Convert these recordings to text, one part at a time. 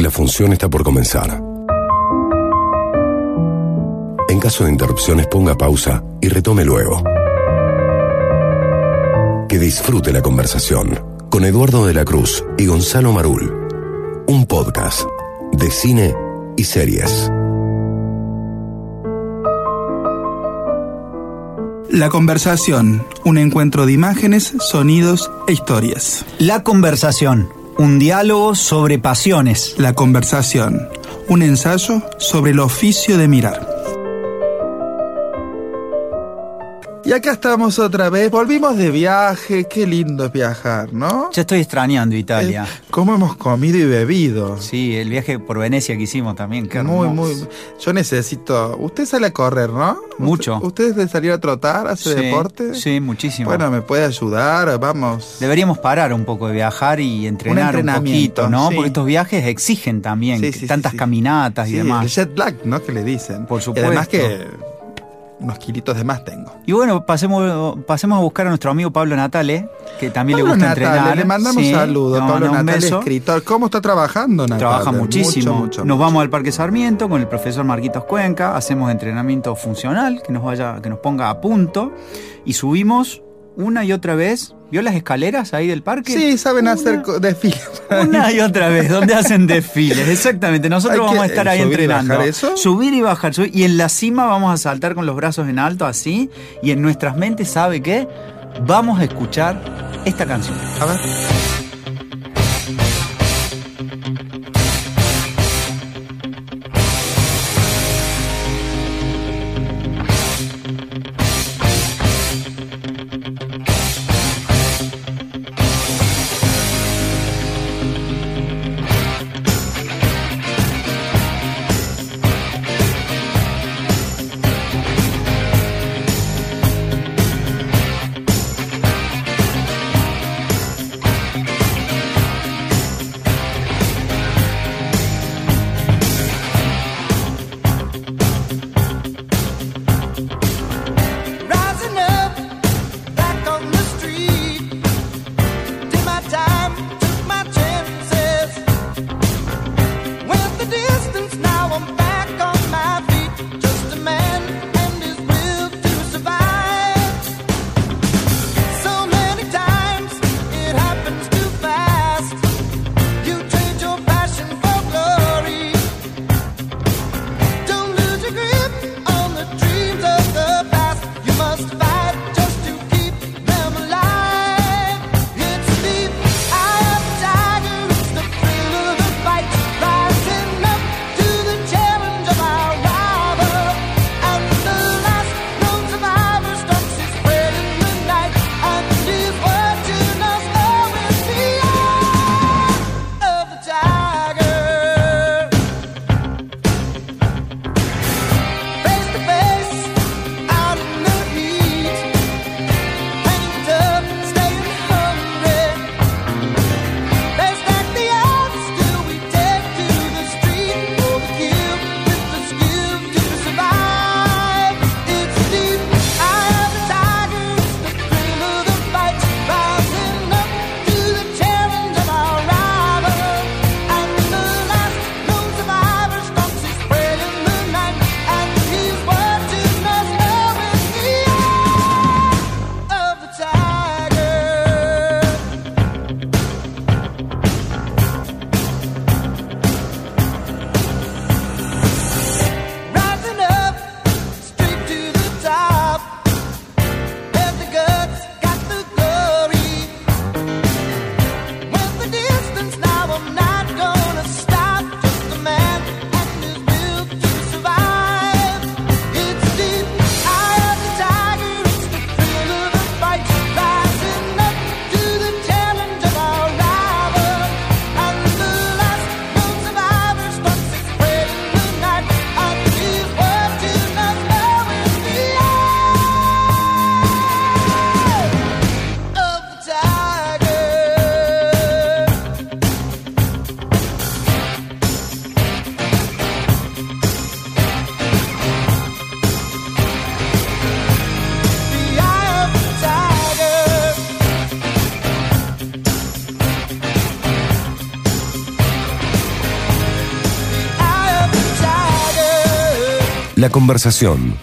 La función está por comenzar. En caso de interrupciones ponga pausa y retome luego. Que disfrute la conversación con Eduardo de la Cruz y Gonzalo Marul. Un podcast de cine y series. La conversación, un encuentro de imágenes, sonidos e historias. La conversación, un diálogo sobre pasiones. La conversación, un ensayo sobre el oficio de mirar. Y acá estamos otra vez, volvimos de viaje, qué lindo es viajar, ¿no? Ya estoy extrañando Italia. Eh, ¿Cómo hemos comido y bebido? Sí, el viaje por Venecia que hicimos también, qué Muy, hermoso. muy. Yo necesito. Usted sale a correr, ¿no? Mucho. ¿Usted, ¿Usted es de salir a trotar, hace Sí, deporte? Sí, muchísimo. Bueno, me puede ayudar, vamos. Deberíamos parar un poco de viajar y entrenar un, poquito, ¿no? sí. Porque estos viajes exigen también Sí, tantas caminatas y demás. El jet lag, ¿no? Que le dicen. Por Y además supuesto. que unos kilitos de más tengo. Y bueno, pasemos, pasemos a buscar a nuestro amigo Pablo Natale, que también Pablo le gusta Natale, entrenar. le mandamos Sí, saludos. Pablo un Natale, beso. escritor. ¿Cómo está trabajando, Natale? Trabaja muchísimo. Mucho, mucho, nos mucho. vamos al Parque Sarmiento con el profesor Marquitos Cuenca, hacemos entrenamiento funcional que nos vaya, que nos ponga a punto y subimos una y otra vez. ¿Vio las escaleras ahí del parque? Sí, saben Una- hacer desfiles. Una y otra vez, donde hacen desfiles, exactamente. Nosotros vamos a estar eh, ahí subir y entrenando. bajar eso. Subir y bajar. subir- y en la cima vamos a saltar con los brazos en alto, así. Y en nuestras mentes, ¿sabe qué? Vamos a escuchar esta canción. A ver. La conversación.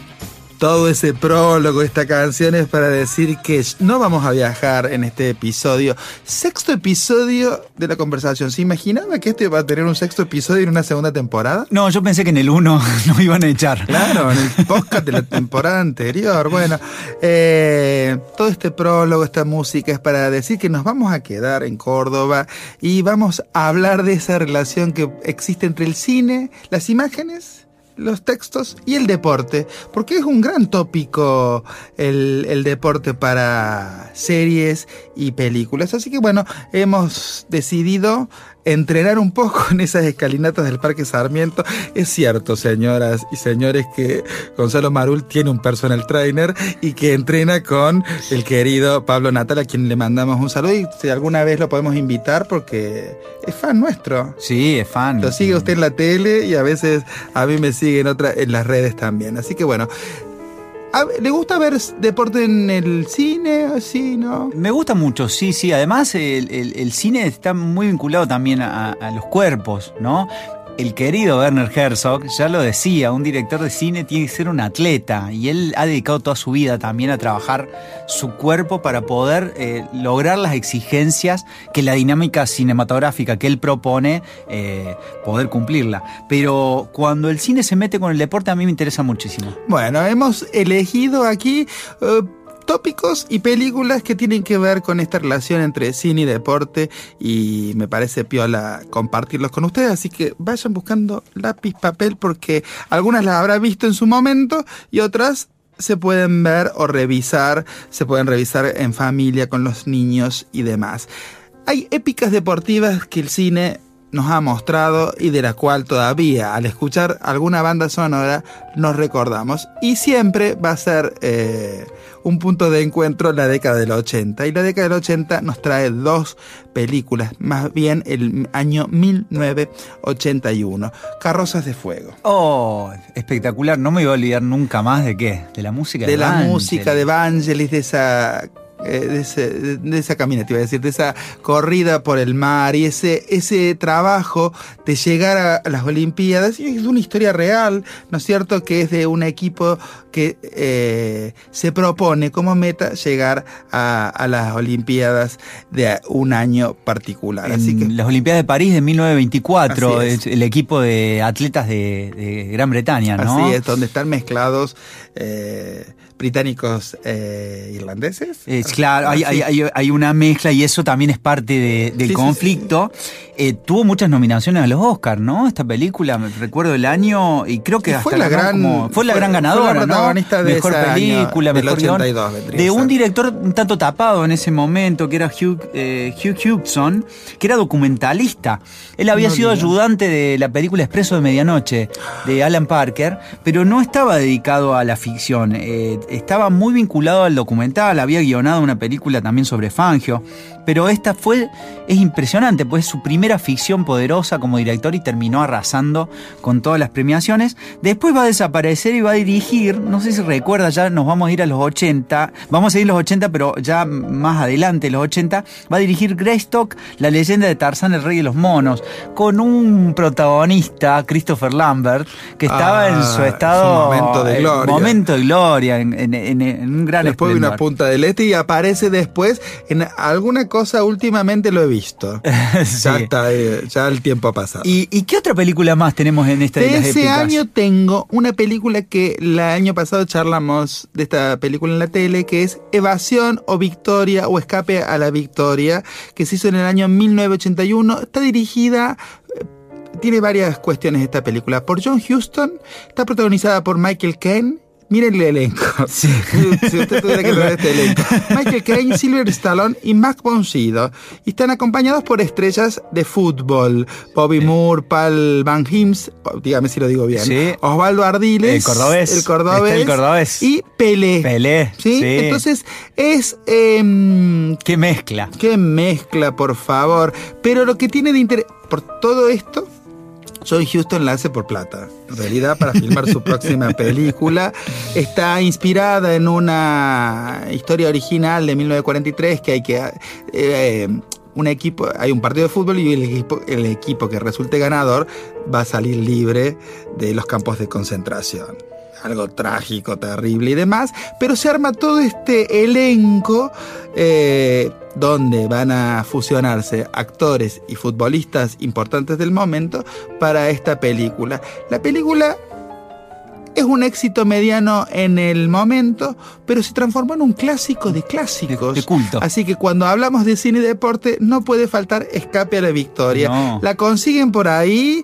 Todo ese prólogo, esta canción es para decir que no vamos a viajar en este episodio. Sexto episodio de la conversación. ¿Se imaginaba que este iba a tener un sexto episodio en una segunda temporada? No, yo pensé que en el 1 nos iban a echar. Claro, en el podcast de la temporada anterior. Bueno, eh, todo este prólogo, esta música es para decir que nos vamos a quedar en Córdoba y vamos a hablar de esa relación que existe entre el cine, las imágenes los textos y el deporte, porque es un gran tópico el, el, deporte para series y películas. Así que bueno, hemos decidido entrenar un poco en esas escalinatas del Parque Sarmiento. Es cierto, señoras y señores, que Gonzalo Marul tiene un personal trainer y que entrena con el querido Pablo Natal, a quien le mandamos un saludo y si alguna vez lo podemos invitar porque es fan nuestro. Sí, es fan. Lo sigue usted en la tele y a veces a mí me sigue en, otra, en las redes también. Así que bueno, ¿Le gusta ver deporte en el cine? Sí, ¿no? Me gusta mucho, sí, sí. Además, el cine está muy vinculado también a, a, los cuerpos, ¿no? El querido Werner Herzog ya lo decía, un director de cine tiene que ser un atleta y él ha dedicado toda su vida también a trabajar su cuerpo para poder eh, lograr las exigencias que la dinámica cinematográfica que él propone, eh, poder cumplirla. Pero cuando el cine se mete con el deporte a mí me interesa muchísimo. Bueno, hemos elegido aquí... Uh, tópicos y películas que tienen que ver con esta relación entre cine y deporte y me parece piola compartirlos con ustedes, así que vayan buscando lápiz, papel porque algunas las habrá visto en su momento y otras se pueden ver o revisar, se pueden revisar en familia con los niños y demás. Hay épicas deportivas que el cine nos ha mostrado y de la cual todavía al escuchar alguna banda sonora nos recordamos. Y siempre va a ser eh, un punto de encuentro la década del 80 y la década del 80 nos trae dos películas, más bien el año 1981, Carrozas de Fuego. Oh, espectacular, no me iba a olvidar nunca más de qué, de la música de, de la música de Vangelis, de esa de, ese, de, esa caminata, iba a decir, de esa corrida por el mar y ese, ese trabajo de llegar a las Olimpiadas. Y es una historia real, ¿no es cierto? Que es de un equipo que eh, se propone como meta llegar a, a, las Olimpiadas de un año particular. En Así que, las Olimpiadas de París de 1924, es. el equipo de atletas de, de, Gran Bretaña, ¿no? Así es, donde están mezclados. Eh, británicos eh, irlandeses. Es, claro, hay, hay, hay, hay, una mezcla y eso también es parte de, del sí, conflicto. Sí. Eh, tuvo muchas nominaciones a los Oscars, ¿no? Esta película, me recuerdo el año y creo que fue la gran como, fue la gran ganadora, la protagonista ¿no? de mejor película, año, mejor 82, guion, de un director un tanto tapado en ese momento que era Hugh, eh, Hugh Hudson, que era documentalista. Él había no, sido ayudante de la película Expreso de Medianoche de Alan Parker, pero no estaba dedicado a la ficción. Eh, estaba muy vinculado al documental, había guionado una película también sobre Fangio, pero esta fue, es impresionante, pues es su primera ficción poderosa como director y terminó arrasando con todas las premiaciones. Después va a desaparecer y va a dirigir, no sé si recuerda, ya nos vamos a ir a los 80, vamos a ir a los 80, pero ya más adelante, los 80, va a dirigir Greystock, la leyenda de Tarzán, el rey de los monos, con un protagonista, Christopher Lambert, que estaba ah, en su estado... Un momento de gloria. Momento de gloria, en, en, en, en un gran Después de una punta del este y aparece después en alguna cosa últimamente lo he visto. sí. Ya está, eh, ya el tiempo ha pasado. ¿Y, ¿Y, qué otra película más tenemos en esta de, de ese año tengo una película que el año pasado charlamos de esta película en la tele, que es Evasión o Victoria o Escape a la Victoria, que se hizo en el año 1981. Está dirigida eh, tiene varias cuestiones esta película. Por John Huston, está protagonizada por Michael Caine Miren el elenco. Sí. si usted tuviera que ver este elenco. Michael Caine, Silver Stallone y Mac Boncido. Y están acompañados por estrellas de fútbol. Bobby Moore, Paul Van Hims, dígame si lo digo bien. Sí. Osvaldo Ardiles. El cordobés. El cordobés. el cordobés. Y Pelé. Pelé. ¿Sí? sí. Entonces es... Eh, qué mezcla. Qué mezcla, por favor. Pero lo que tiene de interés... Por todo esto John Huston la hace por plata. En realidad, para filmar su próxima película, está inspirada en una historia original de 1943 que hay que. Eh, un equipo, hay un partido de fútbol y el equipo, el equipo que resulte ganador va a salir libre de los campos de concentración. Algo trágico, terrible y demás, pero se arma todo este elenco eh, donde van a fusionarse actores y futbolistas importantes del momento para esta película. La película es un éxito mediano en el momento, pero se transformó en un clásico de clásicos. De, culto. Así que cuando hablamos de cine y deporte, no puede faltar Escape a la Victoria. La consiguen por ahí.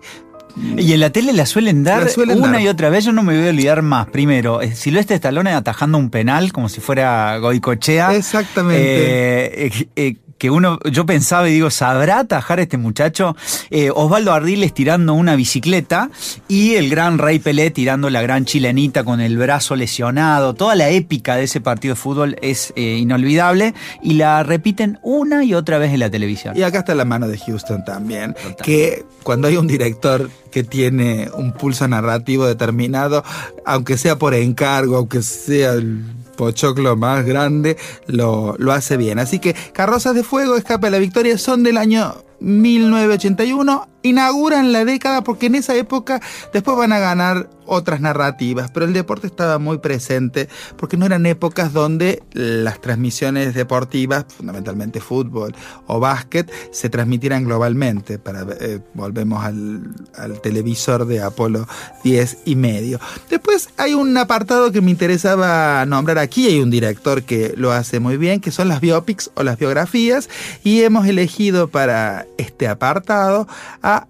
Y en la tele la suelen dar una y otra vez. Yo no me voy a olvidar más. Primero, eh, Silvestre Stallone atajando un penal como si fuera Goicochea. Exactamente. Eh, eh, que uno, yo pensaba y digo, ¿sabrá atajar este muchacho? Eh, Osvaldo Ardiles tirando una bicicleta y el gran Rey Pelé tirando la gran chilenita con el brazo lesionado. Toda la épica de ese partido de fútbol es eh, inolvidable y la repiten una y otra vez en la televisión. Y acá está la mano de Houston también, que cuando hay un director que tiene un pulso narrativo determinado, aunque sea por encargo, aunque sea el pochoclo más grande, lo, lo hace bien. Así que Carrozas de Fuego, Escape a la Victoria son del año 1981 inauguran la década porque en esa época después van a ganar otras narrativas, pero el deporte estaba muy presente porque no eran épocas donde las transmisiones deportivas, fundamentalmente fútbol o básquet, se transmitieran globalmente. Para, eh, volvemos al, televisor de Apolo 10 y medio. Después hay un apartado que me interesaba nombrar aquí, hay un director que lo hace muy bien, que son las biopics o las biografías, y hemos elegido para este apartado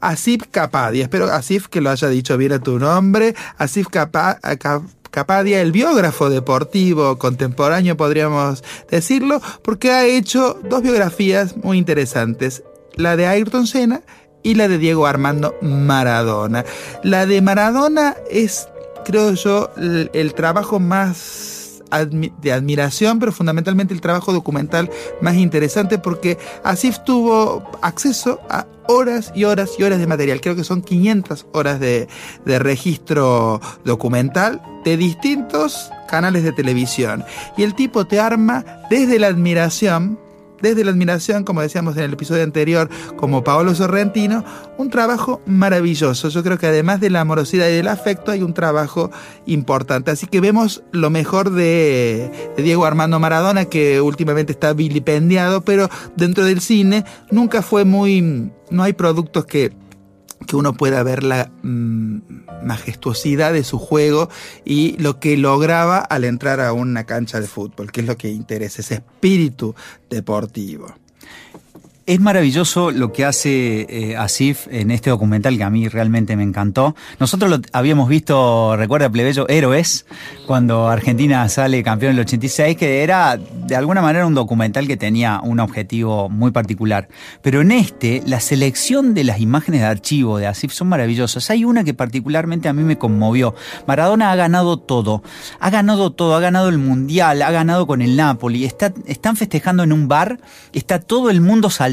Asif Kapadia. Espero, Asif, que lo haya dicho bien a tu nombre. Asif Kapadia, el biógrafo deportivo contemporáneo, podríamos decirlo, porque ha hecho dos biografías muy interesantes. La de Ayrton Senna y la de Diego Armando Maradona. La de Maradona es, creo yo, el trabajo más de admiración, pero fundamentalmente el trabajo documental más interesante porque Asif tuvo acceso a horas y horas y horas de material. Creo que son 500 horas de, de registro documental de distintos canales de televisión. Y el tipo te arma desde la admiración desde la admiración, como decíamos en el episodio anterior, como Paolo Sorrentino, un trabajo maravilloso. Yo creo que además de la amorosidad y del afecto hay un trabajo importante. Así que vemos lo mejor de, Diego Armando Maradona, que últimamente está vilipendiado, pero dentro del cine nunca fue muy... No hay productos que que uno pueda ver la mm, majestuosidad de su juego y lo que lograba al entrar a una cancha de fútbol, que es lo que interesa, ese espíritu deportivo. Es maravilloso lo que hace eh, Asif en este documental que a mí realmente me encantó. Nosotros lo habíamos visto, recuerda Plebeyo, Héroes, cuando Argentina sale campeón en el 86, que era de alguna manera un documental que tenía un objetivo muy particular. Pero en este, la selección de las imágenes de archivo de Asif son maravillosas. Hay una que particularmente a mí me conmovió. Maradona ha ganado todo. Ha ganado todo. Ha ganado el Mundial, ha ganado con el Napoli. Está, están festejando en un bar. Está todo el mundo saltando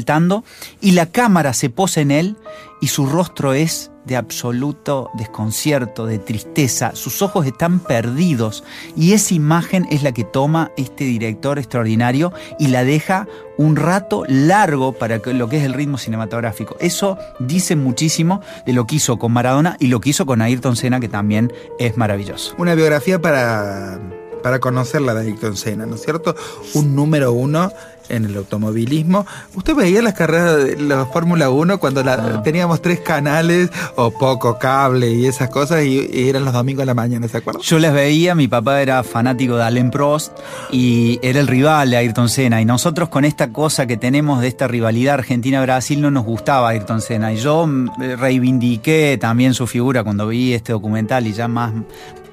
y la cámara se posa en él y su rostro es de absoluto desconcierto, de tristeza, sus ojos están perdidos y esa imagen es la que toma este director extraordinario y la deja un rato largo para lo que es el ritmo cinematográfico. Eso dice muchísimo de lo que hizo con Maradona y lo que hizo con Ayrton Senna, que también es maravilloso. Una biografía para, para conocerla de Ayrton Senna, ¿no es cierto? Un número uno en el automovilismo. ¿Usted veía las carreras de la Fórmula 1 cuando la, teníamos tres canales o poco cable y esas cosas y, eran los domingos de la mañana, ¿se acuerdan? Yo las veía, mi papá era fanático de Alain Prost y era el rival de Ayrton Senna y nosotros con esta cosa que tenemos de esta rivalidad Argentina-Brasil no nos gustaba Ayrton Senna y yo reivindiqué también su figura cuando vi este documental y ya más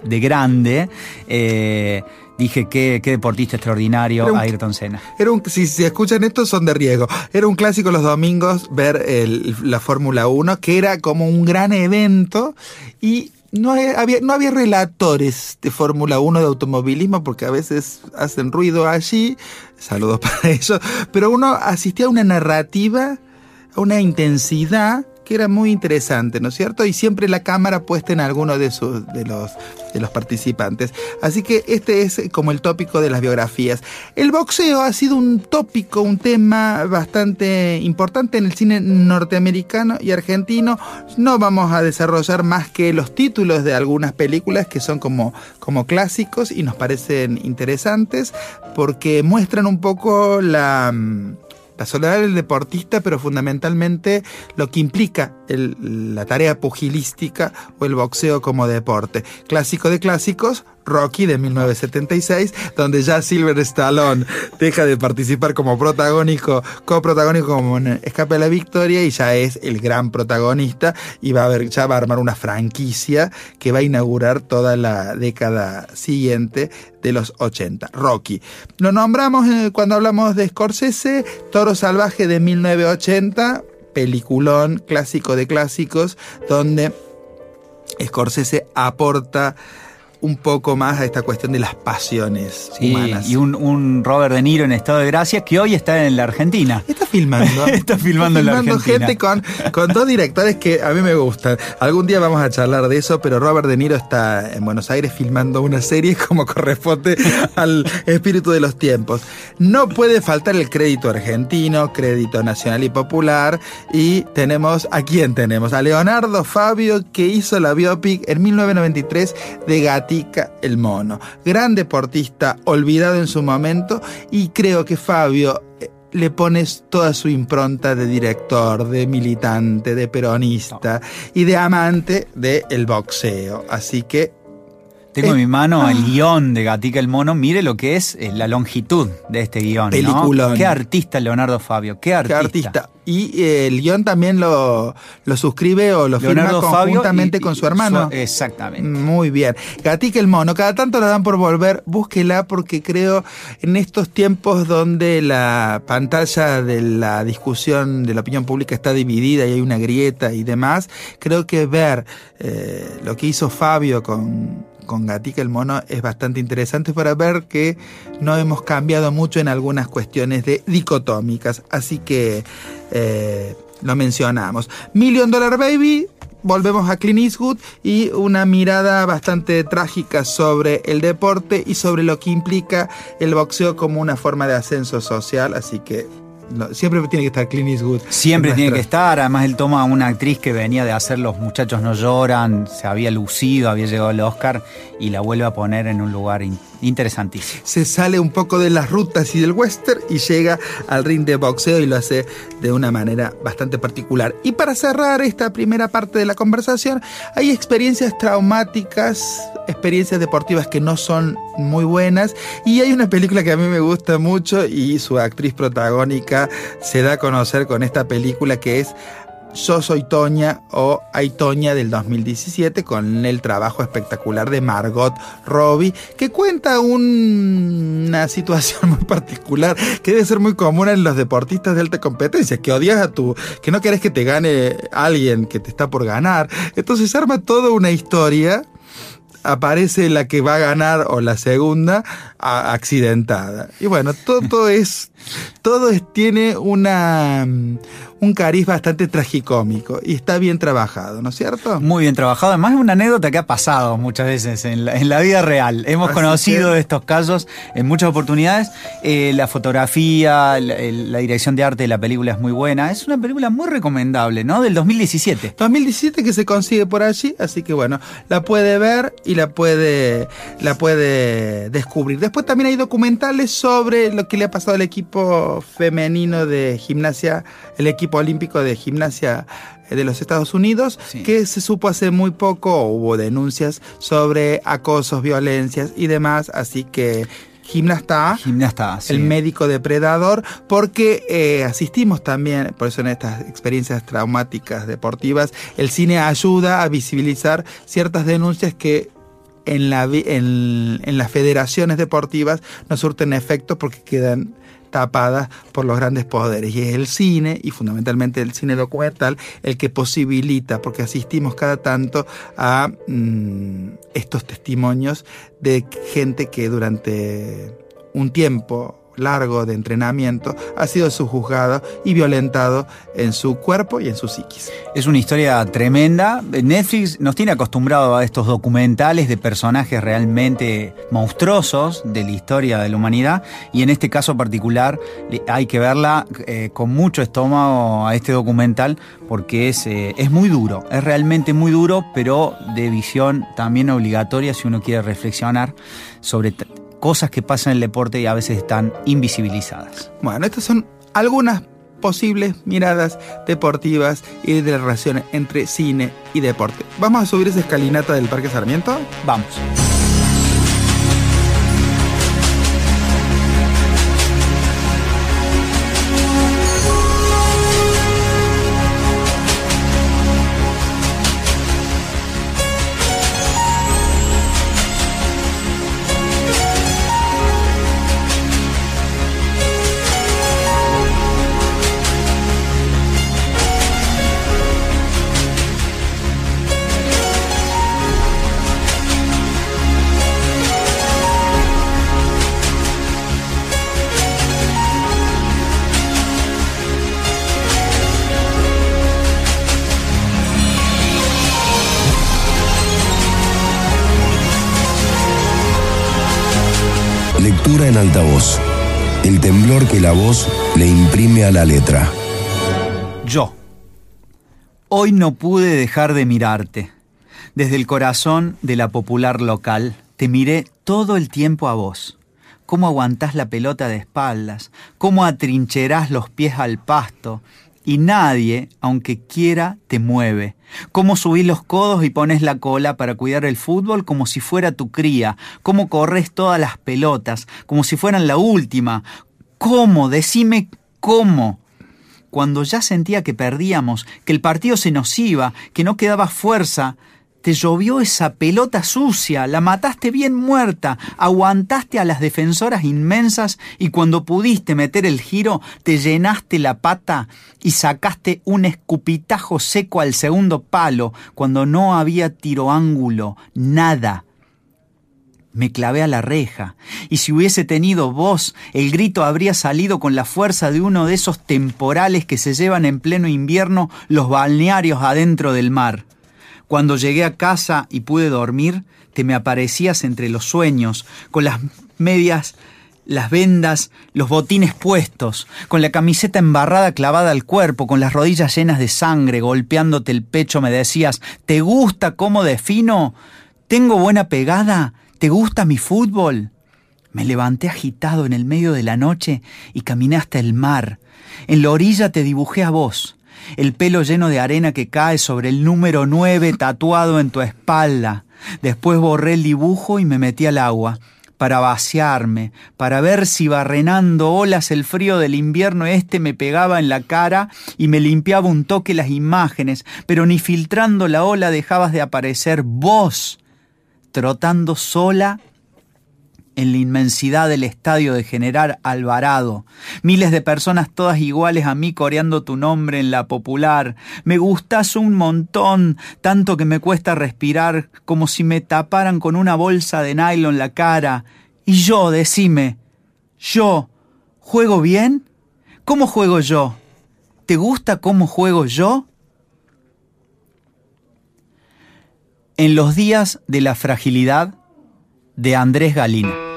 de grande. Eh, dije qué, qué deportista extraordinario Ayrton Senna. Era un, si, si, escuchan esto son de riesgo. Era un clásico los domingos ver el, la Fórmula 1, que era como un gran evento y no había, no había relatores de Fórmula 1 de automovilismo porque a veces hacen ruido allí, saludos para ellos, pero uno asistía a una narrativa, a una intensidad que era muy interesante, ¿no es cierto? Y siempre la cámara puesta en alguno de, sus, de, los, de los participantes. Así que este es como el tópico de las biografías. El boxeo ha sido un tópico, un tema bastante importante en el cine norteamericano y argentino. No vamos a desarrollar más que los títulos de algunas películas que son como, como clásicos y nos parecen interesantes porque muestran un poco la mm, la soledad del deportista, pero fundamentalmente lo que implica la tarea pugilística o el boxeo como deporte. Clásico de clásicos, Rocky de 1976, donde ya Silver Stallone deja de participar como protagónico, coprotagónico como en Escape a la Victoria y ya es el gran protagonista y va a ver, ya va a armar una franquicia que va a inaugurar toda la década siguiente de los 80. Rocky. Lo nombramos eh, cuando hablamos de Scorsese, Toro Salvaje de 1980, peliculón clásico de clásicos, donde Scorsese aporta un poco más a esta cuestión de las pasiones humanas. Y un, Robert De Niro en estado de gracia que hoy está en la Argentina. Está filmando. está filmando en la Argentina. gente con, con dos directores que a mí me gustan. Algún día vamos a charlar de eso, pero Robert De Niro está en Buenos Aires filmando una serie como corresponde al espíritu de los tiempos. No puede faltar el crédito argentino, crédito nacional y popular. Y tenemos, ¿a quién tenemos? A Leonardo Fabio, que hizo la biopic en 1993 de El mono. Gran deportista, olvidado en su momento, y creo que Fabio eh, le pones toda su impronta de director, de militante, de peronista y de amante del boxeo. Así que tengo en mi mano el ah. guion de Gatica el Mono. Mire lo que es eh, la longitud de este guion. Peliculón. Qué artista Leonardo Fabio. Qué artista. Qué artista. Y eh, el guion también lo, lo suscribe o lo Leonardo firma conjuntamente con su hermano. exactamente. Muy bien. Gatica el Mono. Cada tanto la dan por volver. Búsquela porque creo en estos tiempos donde la pantalla de la discusión de la opinión pública está dividida y hay una grieta y demás, creo que ver eh, lo que hizo Fabio con con Gatica el mono es bastante interesante para ver que no hemos cambiado mucho en algunas cuestiones de dicotómicas. Así que eh, lo mencionamos. Million Dollar Baby. Volvemos a Clint Eastwood y una mirada bastante trágica sobre el deporte y sobre lo que implica el boxeo como una forma de ascenso social. Así que siempre tiene que estar Clint Eastwood. Siempre tiene que estar. Además, él toma a una actriz que venía de hacer Los muchachos no lloran, se había lucido, había llegado al Oscar y la vuelve a poner en un lugar interesantísimo. Se sale un poco de las rutas y del western y llega al ring de boxeo y lo hace de una manera bastante particular. Y para cerrar esta primera parte de la conversación, hay experiencias traumáticas, experiencias deportivas que no son muy buenas y hay una película que a mí me gusta mucho y su actriz protagónica se da a conocer con esta película que es yo soy Toña o Hay Toña del 2017 con el trabajo espectacular de Margot Robbie que cuenta una situación muy particular que debe ser muy común en los deportistas de alta competencia, que odias a tu, que no querés que te gane alguien que te está por ganar. Entonces arma toda una historia aparece la que va a ganar o la segunda accidentada. Y bueno, todo, es, todo tiene una, un cariz bastante tragicómico y está bien trabajado, ¿no es cierto? Muy bien trabajado. Además es una anécdota que ha pasado muchas veces en la, vida real. Hemos conocido estos casos en muchas oportunidades. Eh, la fotografía, la, dirección de arte de la película es muy buena. Es una película muy recomendable, ¿no? Del 2017. 2017 que se consigue por allí, así que bueno, la puede ver y la puede, la puede descubrir. Después también hay documentales sobre lo que le ha pasado al equipo femenino de gimnasia, el equipo olímpico de gimnasia eh, de los Estados Unidos, que se supo hace muy poco, hubo denuncias sobre acosos, violencias y demás, así que Gimnasta, Gimnasta el médico depredador, porque eh, asistimos también, por eso en estas experiencias traumáticas deportivas, el cine ayuda a visibilizar ciertas denuncias que en, la, en, en las federaciones deportivas no surten efecto porque quedan tapadas por los grandes poderes. Y es el cine, y fundamentalmente el cine documental, el que posibilita, porque asistimos cada tanto a mm, estos testimonios de gente que durante un tiempo largo de entrenamiento, ha sido subjugado y violentado en su cuerpo y en su psiquis. Es una historia tremenda. Netflix nos tiene acostumbrado a estos documentales de personajes realmente monstruosos de la historia de la humanidad y en este caso particular hay que verla eh, con mucho estómago a este documental porque es, eh, es muy duro, es realmente muy duro, pero de visión también obligatoria si uno quiere reflexionar sobre cosas que pasan en el deporte y a veces están invisibilizadas. Bueno, estas son algunas posibles miradas deportivas y de la relación entre cine y deporte. ¿Vamos a subir esa escalinata del Parque Sarmiento? Vamos. Altavoz. El temblor que la voz le imprime a la letra. Yo. Hoy no pude dejar de mirarte. Desde el corazón de la popular local, te miré todo el tiempo a vos. Cómo aguantás la pelota de espaldas, cómo atrincherás los pies al pasto, y nadie, aunque quiera, te mueve. Cómo subís los codos y pones la cola para cuidar el fútbol como si fuera tu cría. Cómo corres todas las pelotas como si fueran la última. ¿Cómo? Decime cómo. Cuando ya sentía que perdíamos, que el partido se nos iba, que no quedaba fuerza, te llovió esa pelota sucia, la mataste bien muerta, aguantaste a las defensoras inmensas y cuando pudiste meter el giro te llenaste la pata y sacaste un escupitajo seco al segundo palo cuando no había tiro ángulo, nada. Me clavé a la reja, y si hubiese tenido voz, el grito habría salido con la fuerza de uno de esos temporales que se llevan en pleno invierno los balnearios adentro del mar. Cuando llegué a casa y pude dormir, te me aparecías entre los sueños, con las medias, las vendas, los botines puestos, con la camiseta embarrada clavada al cuerpo, con las rodillas llenas de sangre, golpeándote el pecho, me decías, ¿te gusta cómo defino? ¿Tengo buena pegada? ¿Te gusta mi fútbol? Me levanté agitado en el medio de la noche y caminé hasta el mar. En la orilla te dibujé a vos, el pelo lleno de arena que cae sobre el número 9 tatuado en tu espalda. Después borré el dibujo y me metí al agua para vaciarme, para ver si barrenando olas el frío del invierno este me pegaba en la cara y me limpiaba un toque las imágenes, pero ni filtrando la ola dejabas de aparecer vos, trotando sola en la inmensidad del estadio de General Alvarado. Miles de personas todas iguales a mí coreando tu nombre en la popular. Me gustas un montón, tanto que me cuesta respirar, como si me taparan con una bolsa de nylon la cara. Y yo, decime, yo, ¿juego bien? ¿Cómo juego yo? ¿Te gusta cómo juego yo? En los días de la fragilidad de Andrés Galina.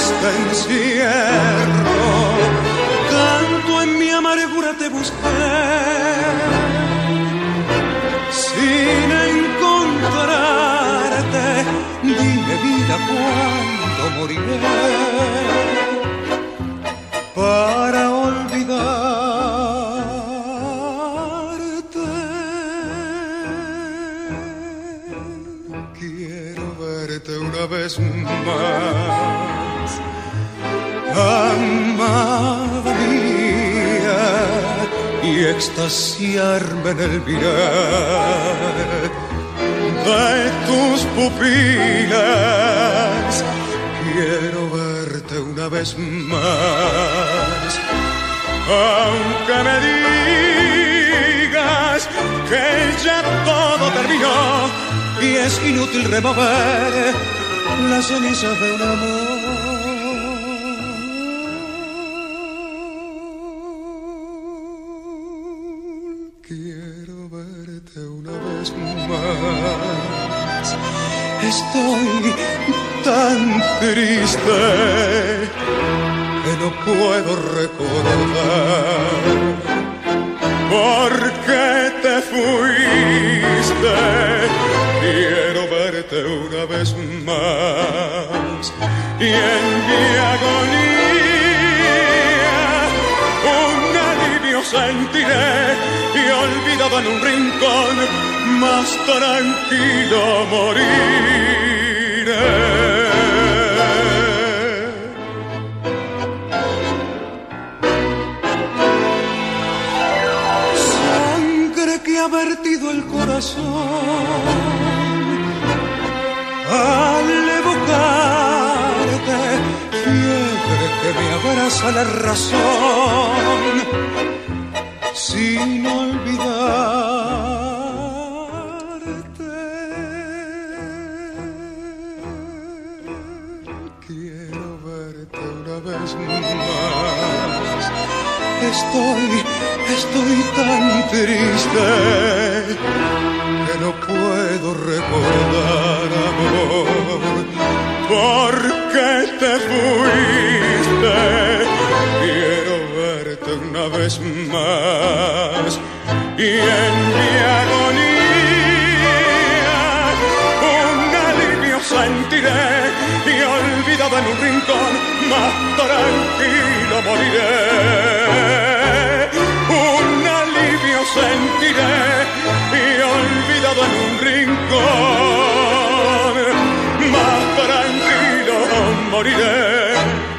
Este encierro. Canto en mi amargura te busqué sin encontrarte. Dime vida cuándo moriré extasiarme en el mirar de tus pupilas. Quiero verte una vez más, aunque me digas que ya todo terminó y es inútil remover las cenizas de un amor. Estoy tan triste que no puedo recordar. Por qué te fuiste. Quiero verte una vez más. Y en mi agonía un alivio sentiré. Y olvidado en un rincón más tranquilo moriré. sangre que ha vertido el corazón al evocarte, fiebre que me abraza la razón sin triste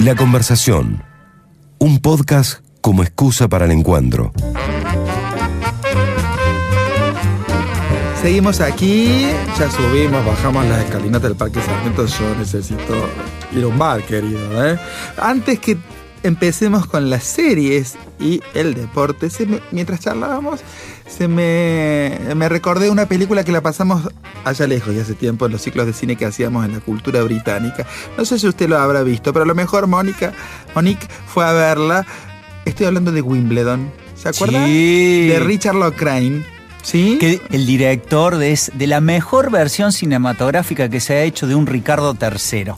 La conversación. Un podcast como excusa para el encuentro. Seguimos aquí, ya subimos, bajamos las escalinatas del Parque Sarmiento. Yo necesito ir a un bar, querido. ¿eh? Antes que empecemos con las series y el deporte, mientras charlábamos, se me, me recordé una película que la pasamos allá lejos y hace tiempo en los ciclos de cine que hacíamos en la cultura británica. No sé si usted lo habrá visto, pero a lo mejor Mónica, Monique fue a verla. Estoy hablando de Wimbledon. ¿Se acuerdan? Sí. De Richard Lockrane. ¿Sí? Que el director de, es- de la mejor versión cinematográfica que se ha hecho de un Ricardo III.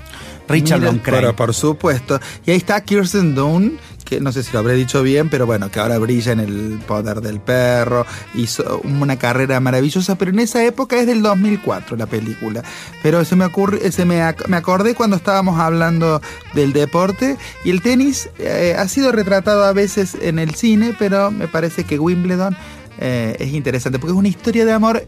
Richard Loncrain. Pero por supuesto. Y ahí está Kirsten Dunst, que no sé si lo habré dicho bien, pero bueno, que ahora brilla en el poder del perro. Hizo una carrera maravillosa, pero en esa época es del 2004 la película. Pero se me ocurre, se me, me acordé cuando estábamos hablando del deporte y el tenis eh, ha sido retratado a veces en el cine, pero me parece que Wimbledon eh, es interesante porque es una historia de amor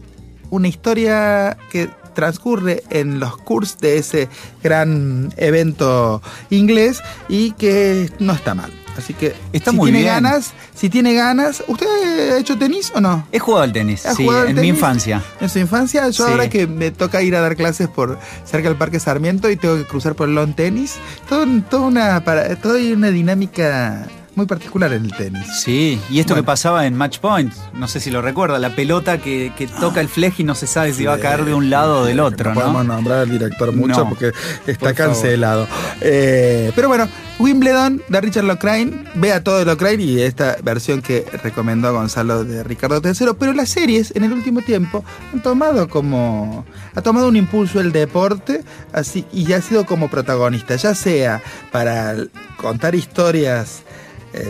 una historia que transcurre en los cursos de ese gran evento inglés y que no está mal. Así que Está si muy tiene bien. ganas, si tiene ganas, ¿usted ha hecho tenis o no? He jugado al tenis, ¿Ha sí, jugado al en mi infancia. En su infancia, yo Sí. ahora que me toca ir a dar clases por cerca del Parque Sarmiento y tengo que cruzar por el lawn tenis, todo, toda una para, toda una dinámica muy particular en el tenis. Sí, y esto Bueno. que pasaba en Match Point, no sé si lo recuerda, la pelota que, que toca el fleje y no se sabe si va a caer de un lado o del otro, No podemos ¿no? nombrar al director mucho No, porque está por cancelado. Eh, pero bueno, Wimbledon de Richard Lockrane, vea todo de Lockrane y esta versión que recomendó Gonzalo de Ricardo III. Pero las series en el último tiempo han tomado como. ha tomado un impulso el deporte así y ya ha sido como protagonista, ya sea para contar historias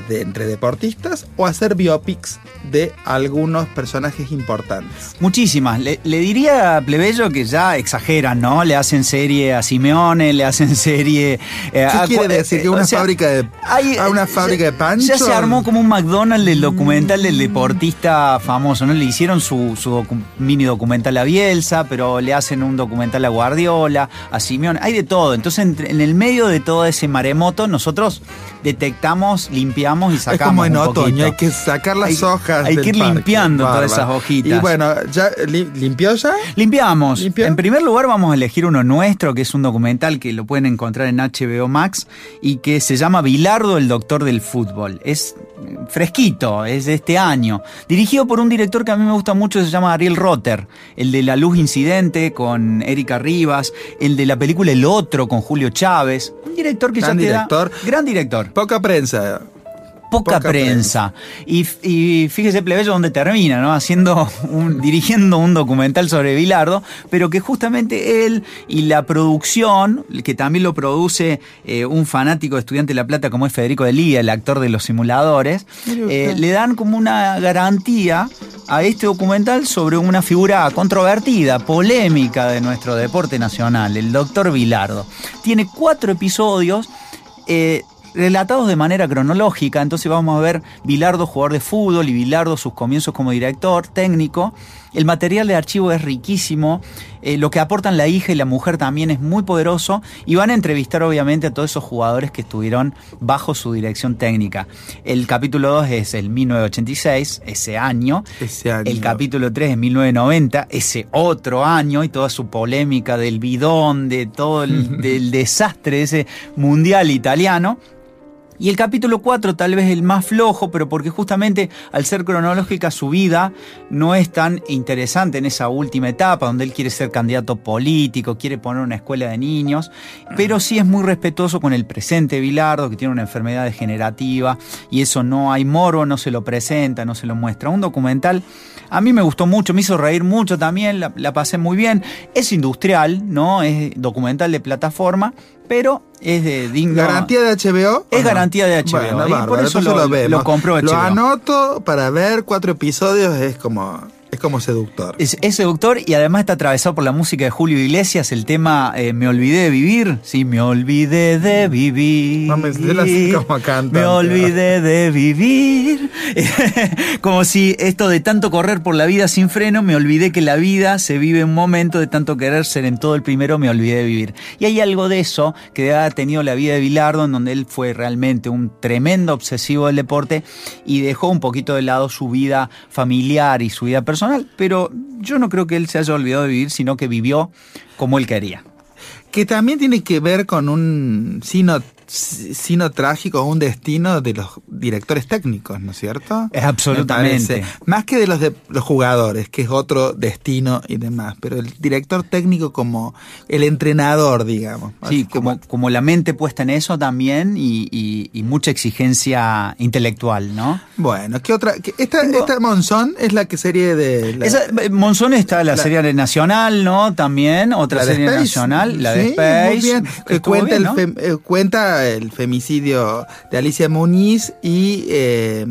de, entre deportistas o hacer biopics de algunos personajes importantes. Muchísimas. Le, le diría a Plebeyo que ya exageran, ¿no? Le hacen serie a Simeone, le hacen serie. eh, ¿Qué a quiere decir? ¿Que eh, una o sea, fábrica de hay- a una ya- fábrica de pancho? Ya se armó como un McDonald's del documental del deportista famoso, ¿no? Le hicieron su, su docu- mini documental a Bielsa, pero le hacen un documental a Guardiola, a Simeone, hay de todo. Entonces, en el medio de todo ese maremoto, nosotros detectamos, limpiamos y sacamos. Es como en un otoño, poquito. hay que sacar las Hay- hojas. hay del que ir parque. limpiando todas esas hojitas. Y bueno, ¿ya li- limpió ya? Limpiamos. En primer lugar vamos a elegir uno nuestro, que es un documental que lo pueden encontrar en HBO Max y que se llama Bilardo, el doctor del fútbol. Es eh, fresquito, es de este año. Dirigido por un director que a mí me gusta mucho, se llama Ariel Rotter. El de La Luz Incidente con Erika Rivas, el de la película El Otro con Julio Chávez. Un director que Gran ya te da- director. Gran director Poca prensa. poca, Poca prensa. Y, y fíjese plebeyo donde termina, ¿no? Haciendo un, dirigiendo un documental sobre Bilardo, pero que justamente él y la producción, que también lo produce eh, un fanático de Estudiante de La Plata como es Federico de Lía, el actor de los simuladores, eh, le dan como una garantía a este documental sobre una figura controvertida, polémica de nuestro deporte nacional, el doctor Bilardo. Tiene cuatro episodios. eh, relatados de manera cronológica, entonces vamos a ver Bilardo jugador de fútbol y Bilardo sus comienzos como director técnico. El material de archivo es riquísimo, eh, lo que aportan la hija y la mujer también es muy poderoso y van a entrevistar obviamente a todos esos jugadores que estuvieron bajo su dirección técnica. El capítulo 2 es el 1986, ese año. Ese año. El capítulo 3 es 1990, ese otro año y toda su polémica del bidón, de todo el del desastre de ese mundial italiano. Y el capítulo 4 tal vez el más flojo, pero porque justamente al ser cronológica su vida no es tan interesante en esa última etapa, donde él quiere ser candidato político, quiere poner una escuela de niños, pero sí es muy respetuoso con el presente Bilardo, que tiene una enfermedad degenerativa, y eso no hay moro, no se lo presenta, no se lo muestra. Un documental, a mí me gustó mucho, me hizo reír mucho también, la, la pasé muy bien. Es industrial, ¿no? Es documental de plataforma, pero es de digno. ¿Garantía de HBO? Es garantía de HBO, Bueno, y por bárbaro, eso entonces lo- vemos. lo compró Lo HBO. anoto para ver cuatro episodios, es como, es como seductor. Es, es seductor y además está atravesado por la música de Julio Iglesias, el tema eh, Me olvidé de vivir. Sí, me olvidé de vivir. No me- como cantante. Me olvidé de vivir. como si esto de tanto correr por la vida sin freno, me olvidé que la vida se vive un momento de tanto querer ser en todo el primero, me olvidé de vivir. Y hay algo de eso que ha tenido la vida de Bilardo, en donde él fue realmente un tremendo obsesivo del deporte y dejó un poquito de lado su vida familiar y su vida personal. Pero yo no creo que él se haya olvidado de vivir, sino que vivió como él quería. Que también tiene que ver con un sino, sino trágico, un destino de los directores técnicos, ¿no es cierto? Es absolutamente. Más que de los de los jugadores, que es otro destino y demás, pero el director técnico como el entrenador, digamos. Sí, como, como la mente puesta en eso también y, y- y mucha exigencia intelectual, ¿no? Bueno, ¿qué otra? qué- esta, Tengo- esta Monzón es la que serie de... la- Esa, eh, Monzón está la, la- serie nacional, ¿no? También, otra serie Space. nacional, la de Sí, Space. Muy bien, que cuenta, bien, el ¿no? eh, el femicidio de Alicia Muniz y eh,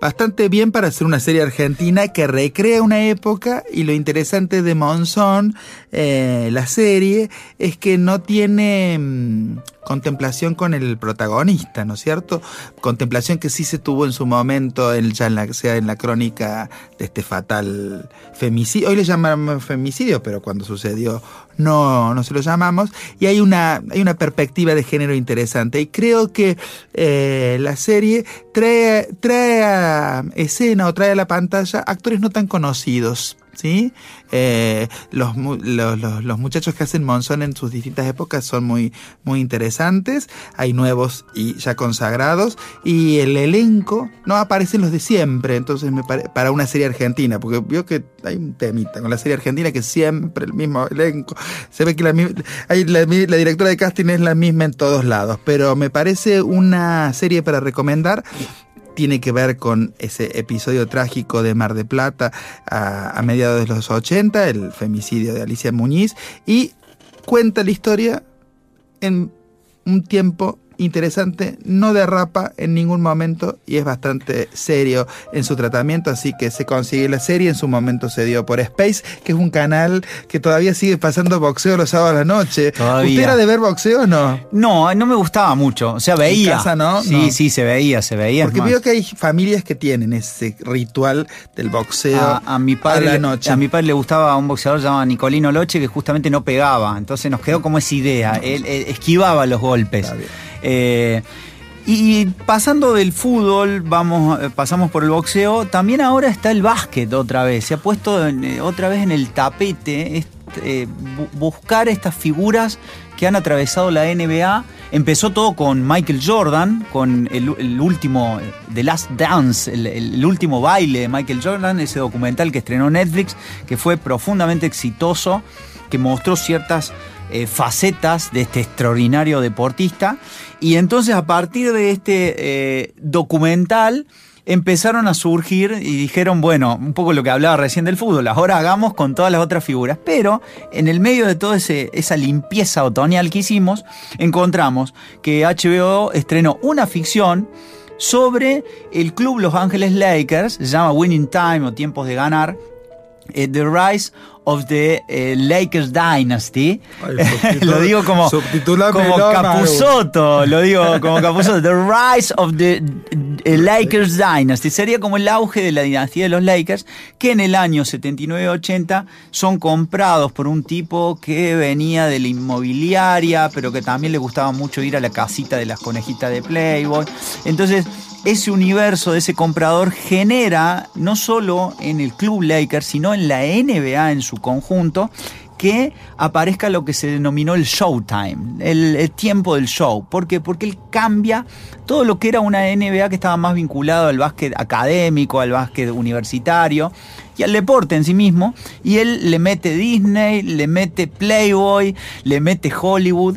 bastante bien para hacer una serie argentina que recrea una época y lo interesante de Monzón, eh, la serie, es que no tiene mm, contemplación con el protagonista, ¿no es cierto? Contemplación que sí se tuvo en su momento, en, ya en la, sea en la crónica de este fatal femicidio. Hoy le llamamos femicidio, pero cuando sucedió no, no se lo llamamos. Y hay una, hay una perspectiva de género interesante. Y creo que eh, la serie trae, trae a escena o trae a la pantalla actores no tan conocidos. ¿Sí? Eh, los, los, los, los muchachos que hacen Monzón en sus distintas épocas son muy, muy interesantes. Hay nuevos y ya consagrados. Y el elenco no aparecen los de siempre. Entonces, me pare- para una serie argentina, porque vio que hay un temita con la serie argentina que siempre el mismo elenco. Se ve que la, hay la directora de casting es la misma en todos lados. Pero me parece una serie para recomendar tiene que ver con ese episodio trágico de Mar de Plata a, a mediados de los 80, el femicidio de Alicia Muñiz, y cuenta la historia en un tiempo interesante, no derrapa en ningún momento y es bastante serio en su tratamiento, así que se consigue la serie, en su momento se dio por Space, que es un canal que todavía sigue pasando boxeo los sábados a la noche. Todavía. ¿Usted era de ver boxeo o no? No, no me gustaba mucho. O sea, veía. casa no? Sí, No. sí, se veía, se veía. Porque veo que hay familias que tienen ese ritual del boxeo a, a mi padre, la le- noche. a mi padre le gustaba un boxeador llamado Nicolino Loche que justamente no pegaba. Entonces nos quedó como esa idea. Él, él esquivaba los golpes. Está bien. Eh, Y pasando del fútbol, vamos, eh, pasamos por el boxeo, también ahora está el básquet otra vez. Se ha puesto eh, otra vez en el tapete bu- buscar estas figuras que han atravesado la NBA. Empezó todo con Michael Jordan, con el, último, The Last Dance, el, último baile de Michael Jordan, ese documental que estrenó Netflix, que fue profundamente exitoso, que mostró ciertas facetas de este extraordinario deportista. Y entonces a partir de este eh, documental empezaron a surgir y dijeron, bueno, un poco lo que hablaba recién del fútbol, ahora hagamos con todas las otras figuras. Pero en el medio de toda esa limpieza otoñal que hicimos, encontramos que HBO estrenó una ficción sobre el club Los Ángeles Lakers, se llama Winning Time o Tiempos de Ganar, eh, The Rise of the eh, Lakers Dynasty. Ay, lo digo como, como. Capuzoto, lo digo como Capuzoto. The Rise of the eh, Lakers Dynasty. Sería como el auge de la dinastía de los Lakers, que en el año 79-80 son comprados por un tipo que venía de la inmobiliaria, pero que también le gustaba mucho ir a la casita de las conejitas de Playboy. Entonces, ese universo de ese comprador genera no solo en el club Lakers, sino en la NBA en su conjunto, que aparezca lo que se denominó el showtime, el, el tiempo del show. ¿Por qué? Porque él cambia todo lo que era una NBA que estaba más vinculado al básquet académico, al básquet universitario y al deporte en sí mismo. Y él le mete Disney, le mete Playboy, le mete Hollywood.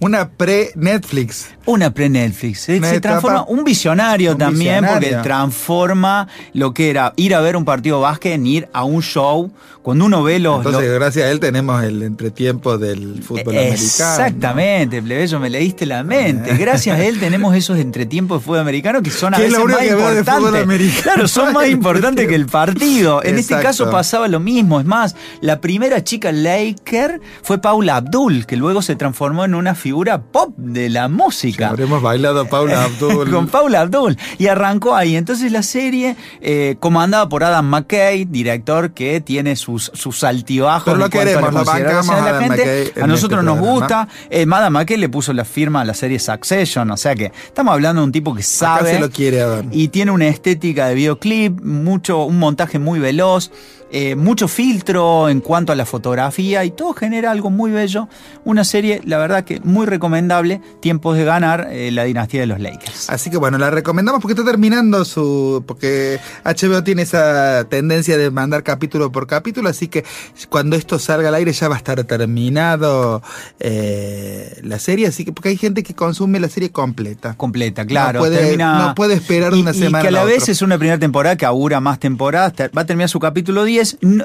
Una pre-Netflix. Una pre-Netflix. Se, Una se transforma un visionario un también, visionario. porque transforma lo que era ir a ver un partido básquet en ir a un show. Cuando uno ve los. Entonces, los- gracias a él tenemos el entretiempo del fútbol americano. Exactamente, plebeyo, me leíste la mente. Gracias a él tenemos esos entretiempos de fútbol americano que son a veces lo más importantes. Claro, son más importantes que el partido. En este caso pasaba lo mismo. Es más, la primera chica Laker fue Paula Abdul, que luego se transformó en una figura pop de la música. Habremos bailado Paula Abdul. Con Paula Abdul. Y arrancó ahí. Entonces la serie, eh, comandada por Adam McKay, director que tiene sus, sus altibajos. Pero lo la queremos, consideración bancamos a la gente. McKay A nosotros este nos programa. gusta. Eh, Adam McKay le puso la firma a la serie Succession. O sea que estamos hablando de un tipo que sabe. se lo quiere Adam. Y tiene una estética de videoclip, mucho, un montaje muy veloz. Eh, mucho filtro en cuanto a la fotografía y todo genera algo muy bello. Una serie, la verdad que muy recomendable. Tiempos de ganar eh, la dinastía de los Lakers. Así que bueno, la recomendamos porque está terminando su. Porque HBO tiene esa tendencia de mandar capítulo por capítulo, así que cuando esto salga al aire ya va a estar terminado eh, la serie, así que porque hay gente que consume la serie completa. completa, claro. No puede- termina, no puede esperar y- una y semana que a a la la vez es una primera temporada que augura más temporadas. Va a terminar su capítulo 10.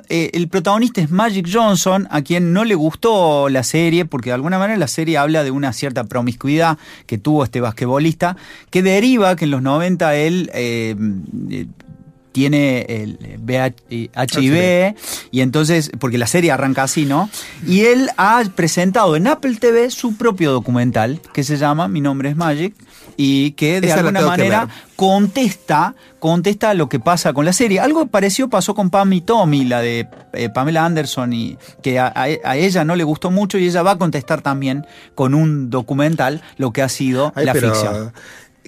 Eh, el protagonista es Magic Johnson, a quien no le gustó la serie, porque de alguna manera la serie habla de una cierta promiscuidad que tuvo este basquetbolista, que deriva que en los 90 él. eh, eh, tiene el HIV y entonces, porque la serie arranca así, ¿no? Y él ha presentado en Apple TV su propio documental que se llama Mi nombre es Magic y que de Esa alguna manera contesta, contesta lo que pasa con la serie. Algo parecido pasó con Pam y Tommy, la de eh, Pamela Anderson, y que a, a- a ella no le gustó mucho y ella va a contestar también con un documental lo que ha sido Ay, la pero ficción.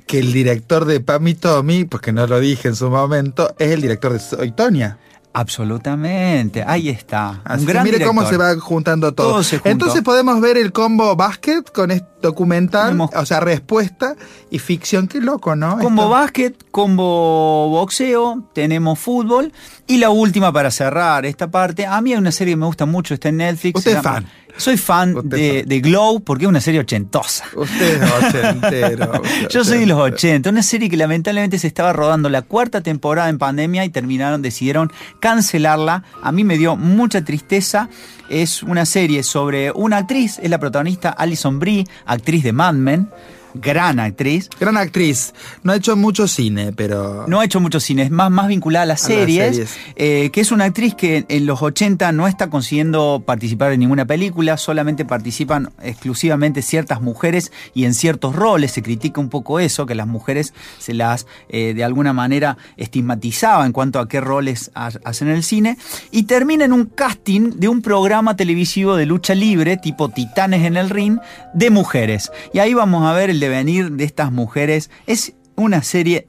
que el director de Pam y Tommy, porque no lo dije en su momento, es el director de Soy Tonia. Absolutamente, ahí está. Así un gran mire cómo se va juntando todo. Todo se juntó. Entonces podemos ver el combo básquet con este documental, o sea, respuesta y ficción. Qué loco, ¿no? Combo Esto- básquet, combo boxeo, tenemos fútbol. Y la última para cerrar esta parte, a mí hay una serie que me gusta mucho, está en Netflix. Usted es fan. Soy fan de, Glow porque es una serie ochentosa. Usted es ochentero. Yo soy de los ochentero. 80, una serie que lamentablemente se estaba rodando la cuarta temporada en pandemia y terminaron, decidieron cancelarla. A mí me dio mucha tristeza. Es una serie sobre una actriz, es la protagonista Alison Brie, actriz de Mad Men, gran actriz. Gran actriz. No ha hecho mucho cine, pero. No ha hecho mucho cine, es más, más vinculada a las A las series, eh, que es una actriz que en los 80 no está consiguiendo participar en ninguna película, solamente participan exclusivamente ciertas mujeres y en ciertos roles. Se critica un poco eso, que las mujeres se las eh, de alguna manera estigmatizaba en cuanto a qué roles ha- hacen en el cine. Y termina en un casting de un programa televisivo de lucha libre, tipo Titanes en el Ring, de mujeres. Y ahí vamos a ver el el devenir de estas mujeres. Es una serie,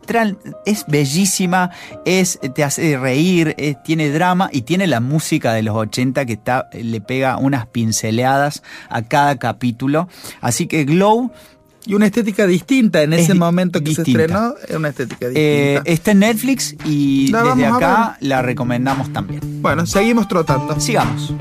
es bellísima, es, te hace reír, es- tiene drama y tiene la música de los 80 que está, le pega unas pinceladas a cada capítulo. Así que Glow Y una estética distinta en Es ese momento que distinta. se estrenó, era una estética eh, distinta. está en Netflix y La desde acá la recomendamos también. Bueno, seguimos trotando. Sigamos.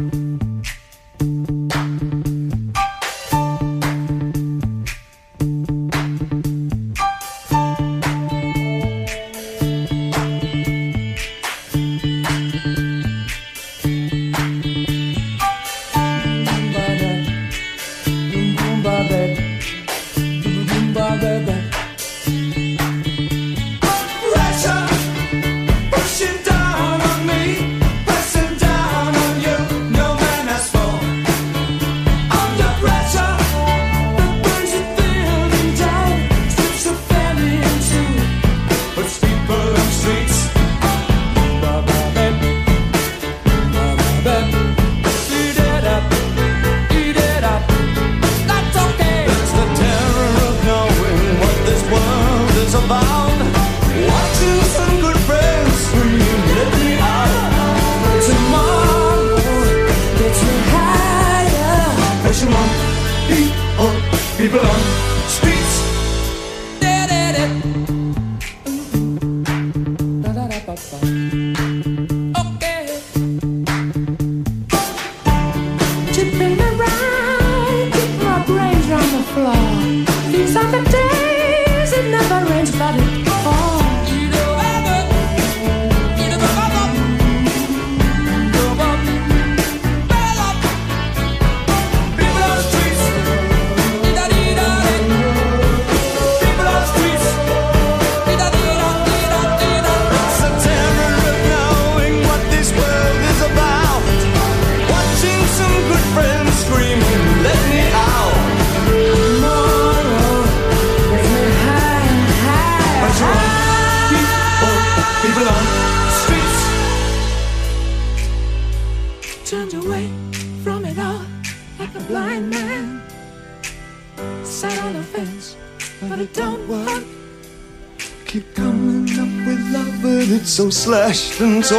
And so.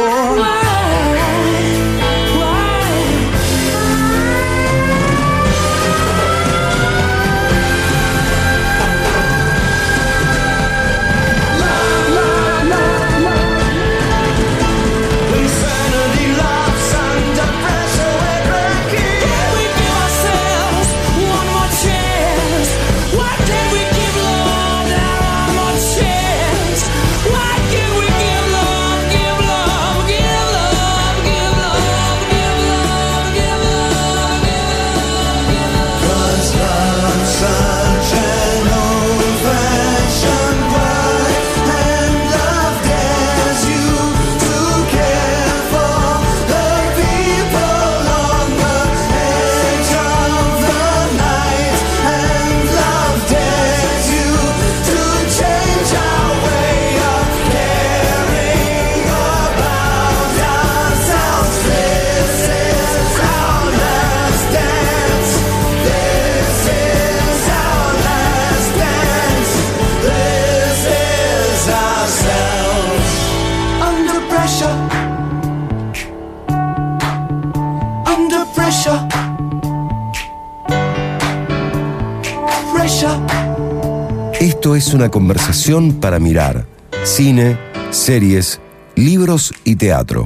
Es una conversación para mirar cine, series, libros y teatro.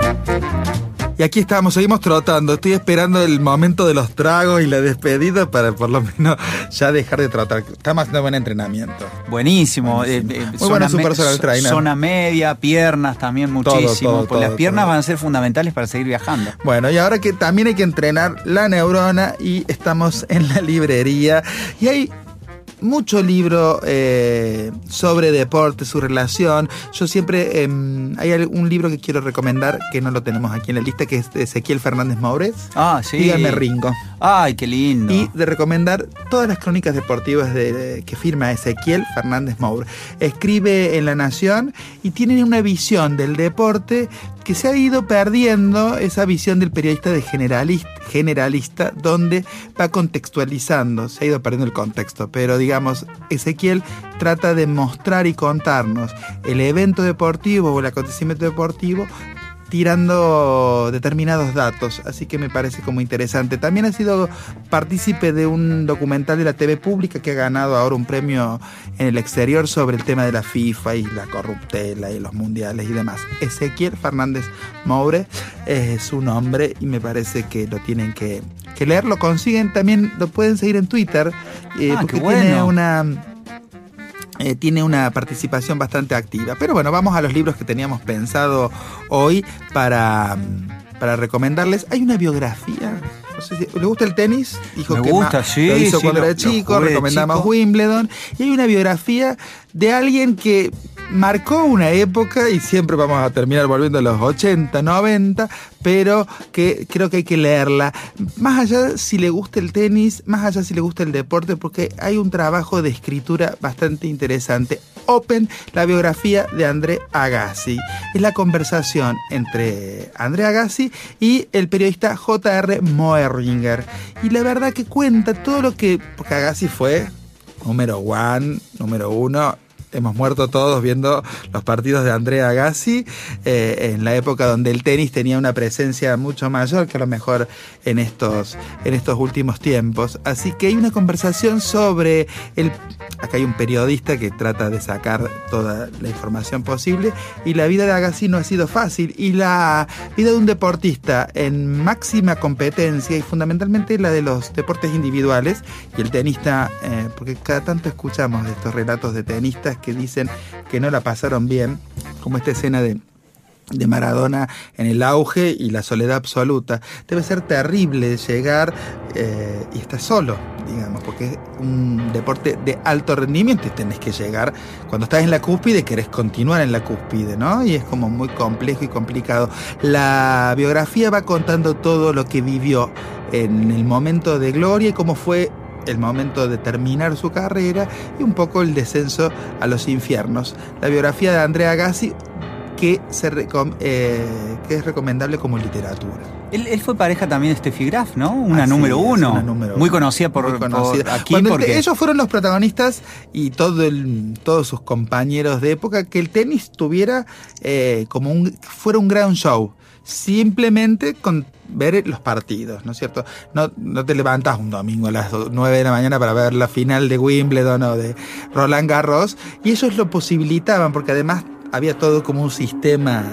Y aquí estamos, seguimos trotando. Estoy esperando el momento de los tragos y la despedida para por lo menos ya dejar de trotar. Estamos haciendo buen entrenamiento. Buenísimo. eh, eh, Muy bueno su me- personal trainer. zona media, piernas también muchísimo. todo, porque las todo, piernas todo. van a ser fundamentales para seguir viajando. Bueno, y ahora que también hay que entrenar la neurona y estamos en la librería y hay mucho libro eh, sobre deporte, su relación. Yo siempre em, hay un libro que quiero recomendar que no lo tenemos aquí en la lista que es de Ezequiel Fernández Maures. Ah, sí. Díganme Ringo. Ay, qué lindo. Y de recomendar todas las crónicas deportivas de, que firma Ezequiel Fernández Moure. Escribe en La Nación y tiene una visión del deporte que se ha ido perdiendo, esa visión del periodista de generalista, generalista donde va contextualizando, se ha ido perdiendo el contexto, pero digamos, Ezequiel trata de mostrar y contarnos el evento deportivo o el acontecimiento deportivo tirando determinados datos, así que me parece como interesante. También ha sido partícipe de un documental de la TV pública que ha ganado ahora un premio en el exterior sobre el tema de la FIFA y la corruptela y los mundiales y demás. Ezequiel Fernández Moure es su nombre y me parece que lo tienen que, que leer. Lo consiguen también, lo pueden seguir en Twitter, eh, Ah, porque qué bueno. tiene una eh, tiene una participación bastante activa. Pero bueno, vamos a los libros que teníamos pensado hoy para, mm, para recomendarles. Hay una biografía. No sé si, ¿Le gusta el tenis? Dijo Me que gusta, sí, Lo hizo sí, cuando lo- era chico, recomendamos. Wimbledon. Y hay una biografía de alguien que marcó una época y siempre vamos a terminar volviendo a los 80, 90, pero que creo que hay que leerla. Más allá si le gusta el tenis, más allá si le gusta el deporte, porque hay un trabajo de escritura bastante interesante. Open, la biografía de André Agassi. Es la conversación entre André Agassi y el periodista J.R. Moeringer. Y la verdad que cuenta todo lo que... Porque Agassi fue número one, número uno. Hemos muerto todos viendo los partidos de Andrea Agassi eh, en la época donde el tenis tenía una presencia mucho mayor que a lo mejor en estos, en estos últimos tiempos. Así que hay una conversación sobre el. Acá hay un periodista que trata de sacar toda la información posible y la vida de Agassi no ha sido fácil y la vida de un deportista en máxima competencia y fundamentalmente la de los deportes individuales y el tenista, eh, porque cada tanto escuchamos de estos relatos de tenistas que dicen que no la pasaron bien, como esta escena de de Maradona en el auge y la soledad absoluta. Debe ser terrible llegar eh, y estar solo, digamos, porque es un deporte de alto rendimiento y tenés que llegar. Cuando estás en la cúspide, querés continuar en la cúspide, ¿no? Y es como muy complejo y complicado. La biografía va contando todo lo que vivió en el momento de gloria y cómo fue el momento de terminar su carrera y un poco el descenso a los infiernos. La biografía de Andrea Gassi que, se recom- eh, que es recomendable como literatura. Él, él fue pareja también de Steffi Graf, ¿no? Una Así número uno. una número muy conocida por, Muy conocida. por aquí Cuando porque ellos fueron los protagonistas y todo el- todos sus compañeros de época que el tenis tuviera eh, como un fuera un gran show simplemente con ver los partidos, ¿no es cierto? No, no te levantas un domingo a las 9 de la mañana para ver la final de Wimbledon o de Roland Garros y ellos lo posibilitaban porque además había todo como un sistema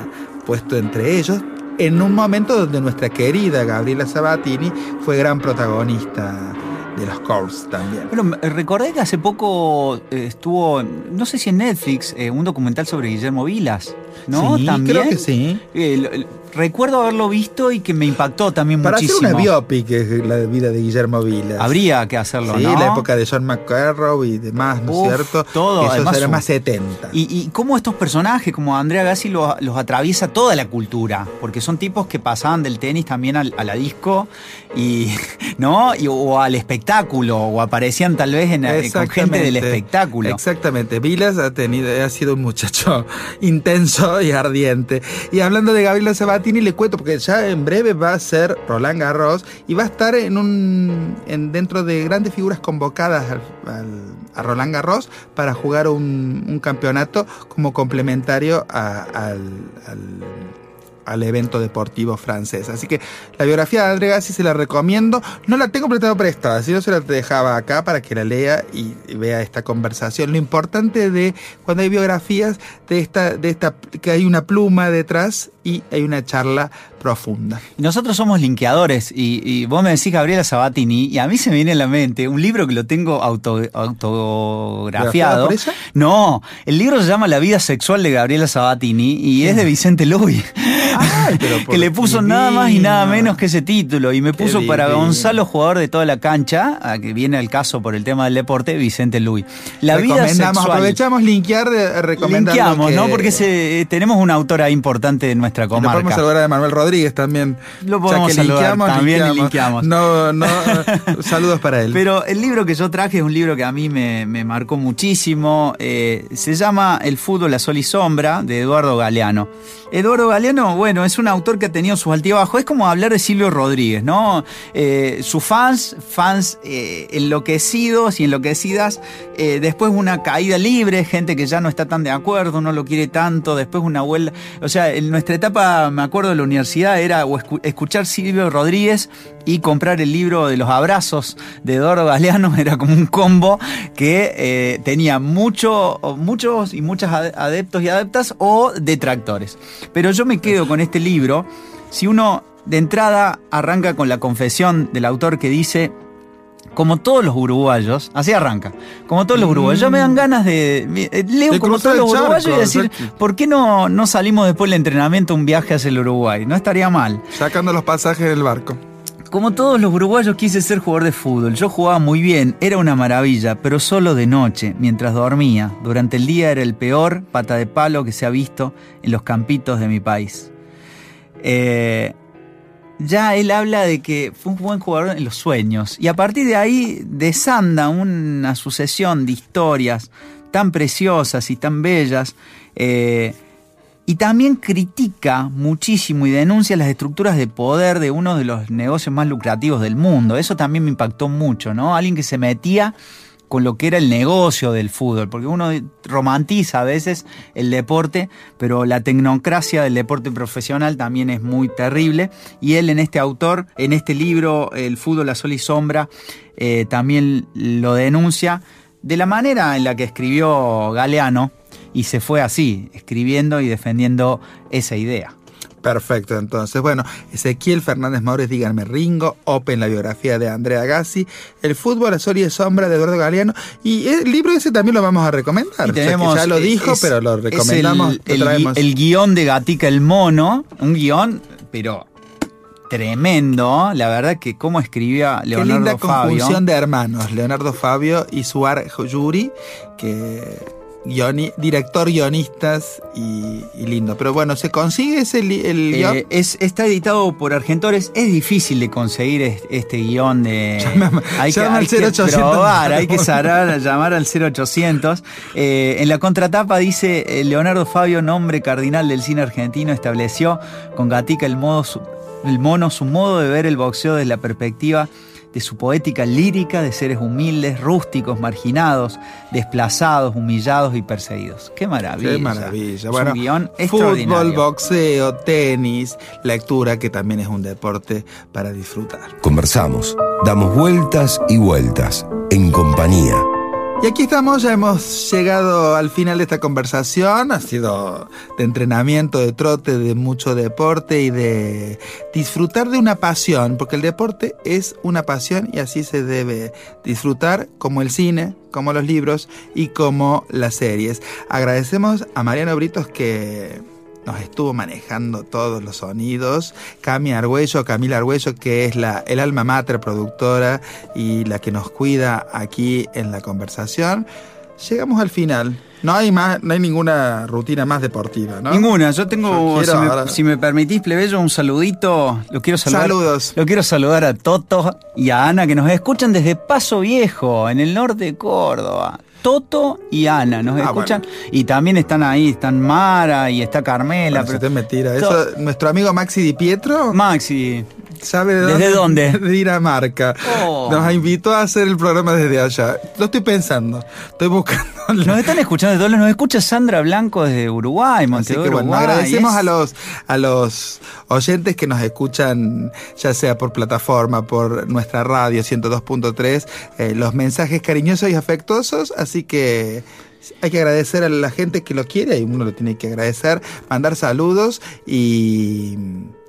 puesto entre ellos en un momento donde nuestra querida Gabriela Sabatini fue gran protagonista de los Courts también. Bueno, recordé que hace poco eh, estuvo, no sé si en Netflix, eh, un documental sobre Guillermo Vilas, ¿no? Sí, También. creo que sí. Eh, recuerdo haberlo visto y que me impactó también Para muchísimo. hacer una biopic la vida de Guillermo Vilas. Habría que hacerlo, Sí, ¿no? la época de John McEnroe y demás, ¿no es cierto? todo, además eran un- más 70. Y, y cómo estos personajes, como Andrea Gassi, los, los atraviesa toda la cultura, porque son tipos que pasaban del tenis también al- a la disco y no y, o al espectáculo, o aparecían tal vez en, eh, con gente del espectáculo. Exactamente. Vilas ha tenido, ha sido un muchacho intenso y ardiente. Y hablando de Gabriela Sabatini, le cuento, porque ya en breve va a ser Roland Garros y va a estar en un en, dentro de grandes figuras convocadas a Roland Garros para jugar un, un campeonato como complementario al- al evento deportivo francés. Así que la biografía de André Gassi se la recomiendo. No la tengo prestada, si no se la dejaba acá para que la lea y vea esta conversación. Lo importante de cuando hay biografías de esta, de esta, que hay una pluma detrás y hay una charla profunda. Nosotros somos linkeadores y, y vos me decís Gabriela Sabatini y a mí se me viene a la mente un libro que lo tengo auto, autografiado. por ella? No, el libro se llama La vida sexual de Gabriela Sabatini y es de Vicente Luis. Ay, que le puso nada más y nada menos que ese título y me Qué puso para divino. Gonzalo, jugador de toda la cancha, a que viene al caso por el tema del deporte, Vicente Luis. La vida Recomendamos, sexual. aprovechamos linkear de recomendar. Linkeamos, que- ¿no? Porque se- eh, tenemos una autora importante de nuestra Y lo podemos comarca. saludar a Manuel Rodríguez también. Lo podemos que saludar, linkeamos, también linkeamos. linkeamos. No, no, saludos para él. Pero el libro que yo traje es un libro que a mí me, me marcó muchísimo. eh, se llama El fútbol a sol y sombra, de Eduardo Galeano. Eduardo Galeano, bueno, es un autor que ha tenido sus altibajos. Es como hablar de Silvio Rodríguez, ¿no? Eh, sus fans, fans eh, enloquecidos y enloquecidas. eh, después una caída libre, gente que ya no está tan de acuerdo, no lo quiere tanto. Después una vuelta. O sea, en nuestra etapa, me acuerdo de la universidad, era escuchar Silvio Rodríguez y comprar el libro de los abrazos de Eduardo Galeano. Era como un combo que tenía mucho, muchos y muchas ade- adeptos y adeptas o detractores. Pero yo me quedo con este libro. Si uno de entrada arranca con la confesión del autor que dice, como todos los uruguayos, así arranca, como todos los uruguayos, ya me dan ganas de, eh, leo De como todos los charco, uruguayos y decir, exacto. ¿por qué no, no salimos después del entrenamiento un viaje hacia el Uruguay? No estaría mal. Sacando los pasajes del barco. Como todos los uruguayos quise ser jugador de fútbol. Yo jugaba muy bien, era una maravilla, pero solo de noche, mientras dormía. Durante el día era el peor pata de palo que se ha visto en los campitos de mi país. Eh, ya él habla de que fue un buen jugador en los sueños. Y a partir de ahí desanda una sucesión de historias tan preciosas y tan bellas. eh, y también critica muchísimo y denuncia las estructuras de poder de uno de los negocios más lucrativos del mundo. Eso también me impactó mucho, ¿no? Alguien que se metía con lo que era el negocio del fútbol, porque uno romantiza a veces el deporte, pero la tecnocracia del deporte profesional también es muy terrible. Y él en este autor, en este libro, El fútbol a sol y sombra, eh, también lo denuncia de la manera en la que escribió Galeano, y se fue así, escribiendo y defendiendo esa idea. Perfecto, entonces, bueno, Ezequiel Fernández Maures, díganme Ringo, Open, la biografía de Andrea Gassi, El fútbol a sol y sombra de Eduardo Galeano, y el libro ese también lo vamos a recomendar. Y O sea que tenemos, ya lo eh, dijo, es- pero lo recomendamos, el, lo el traemos. gui- el guion de Gatica el Mono, un guion, pero tremendo. La verdad que cómo escribía Qué Leonardo linda Fabio. conjunción de hermanos, Leonardo Fabio y Suar Yuri, que guioni- director, guionistas y, y lindo. Pero bueno, ¿se consigue ese el guion? Eh, es, está editado por Argentores. Es difícil de conseguir es- este guion de. Llama- hay que, al hay que 0800. probar, hay que sarar, llamar al 0800. Eh, en la contratapa dice: eh, Leonardo Fabio, nombre cardinal del cine argentino, estableció con Gatica el, modo, el mono su modo de ver el boxeo desde la perspectiva de su poética lírica de seres humildes, rústicos, marginados, desplazados, humillados y perseguidos. Qué maravilla. Qué maravilla. Es Bueno, un guion fútbol, boxeo, tenis, lectura, que también es un deporte para disfrutar. Conversamos, damos vueltas y vueltas, en compañía. Y aquí estamos, ya hemos llegado al final de esta conversación. Ha sido de entrenamiento, de trote, de mucho deporte y de disfrutar de una pasión, porque el deporte es una pasión y así se debe disfrutar como el cine, como los libros y como las series. Agradecemos a Mariano Britos que nos estuvo manejando todos los sonidos. Cami Argüello, Camila Argüello, que es la, el alma mater productora y la que nos cuida aquí en la conversación. Llegamos al final. No hay más, no hay ninguna rutina más deportiva, ¿no? Ninguna, yo tengo, Yo quiero si, me, ahora- si me permitís, plebeyo, un saludito. Lo quiero saludar. Saludos. Lo quiero saludar a Toto y a Ana que nos escuchan desde Paso Viejo, en el norte de Córdoba. Toto y Ana nos Ah, escuchan. Y también están ahí, están Mara y está Carmela. Bueno, si pero- te mentira. Eso, To- nuestro amigo Maxi Di Pietro Maxi, sabe de ¿Desde dónde? De Dinamarca. Oh. Nos invitó a hacer el programa desde allá. Lo estoy pensando. Estoy buscando. nos están escuchando de todos. Nos escucha Sandra Blanco desde Uruguay, Así Montevideo, que bueno, agradecemos Es- a los, a los oyentes que nos escuchan, ya sea por plataforma, por nuestra radio 102.3, eh, los mensajes cariñosos y afectuosos. Así que hay que agradecer a la gente que lo quiere y uno lo tiene que agradecer, mandar saludos y,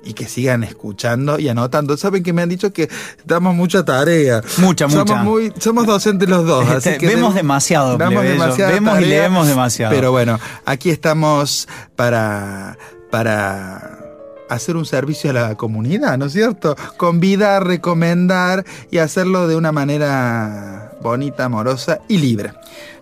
y que sigan escuchando y anotando. Saben que me han dicho que damos mucha tarea. Mucha, somos mucha. Muy, somos docentes los dos. Así Este, que vemos de- demasiado, damos Vemos y tarea, leemos demasiado. Pero bueno, aquí estamos para, para hacer un servicio a la comunidad, ¿no es cierto? Convidar, recomendar y hacerlo de una manera bonita, amorosa y libre.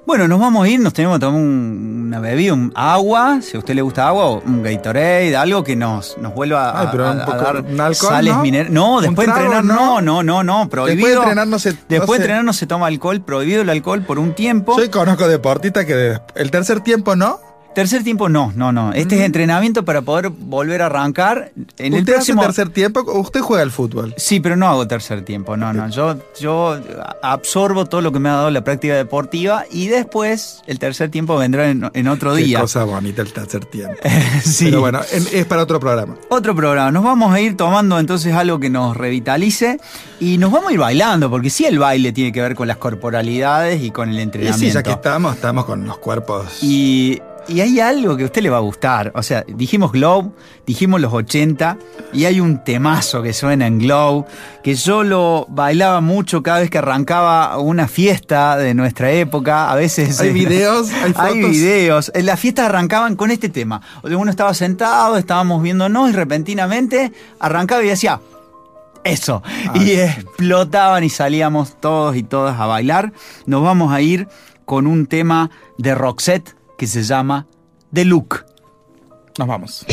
Bueno, nos vamos a ir, nos tenemos que tomar un- una bebida, un agua, si a usted le gusta agua, o un Gatorade, algo que nos, nos vuelva a, Ay, pero a- un a poco- dar un alcohol, sales ¿no? minerales. No, después de entrenar, ¿no? no, no, no, prohibido. Después de entrenar no se- no Después de entrenar no se toma alcohol, prohibido el alcohol por un tiempo. Yo conozco deportistas que el tercer tiempo no. Tercer tiempo no, no, no. Este es entrenamiento para poder volver a arrancar. En el ¿Usted próximo. hace tercer tiempo o usted juega al fútbol? Sí, pero no hago tercer tiempo, no, no. Yo, yo absorbo todo lo que me ha dado la práctica deportiva y después el tercer tiempo vendrá en, en otro Qué día. cosa bonita el tercer tiempo. Sí. Pero bueno, en- es para otro programa. Otro programa. Nos vamos a ir tomando entonces algo que nos revitalice y nos vamos a ir bailando, porque sí el baile tiene que ver con las corporalidades y con el Y entrenamiento. sí, ya que estamos, estamos con los cuerpos. Y, y hay algo que a usted le va a gustar. O sea, dijimos Glow, dijimos los 80, y hay un temazo que suena en Glow, que yo lo bailaba mucho cada vez que arrancaba una fiesta de nuestra época. A veces. Hay videos, hay Hay fotos. videos. En las fiestas arrancaban con este tema. O sea, uno estaba sentado, estábamos viéndonos y repentinamente arrancaba y decía. Eso. y explotaban y salíamos todos y todas a bailar. Nos vamos a ir con un tema de Roxette que se llama The Look. Nos vamos.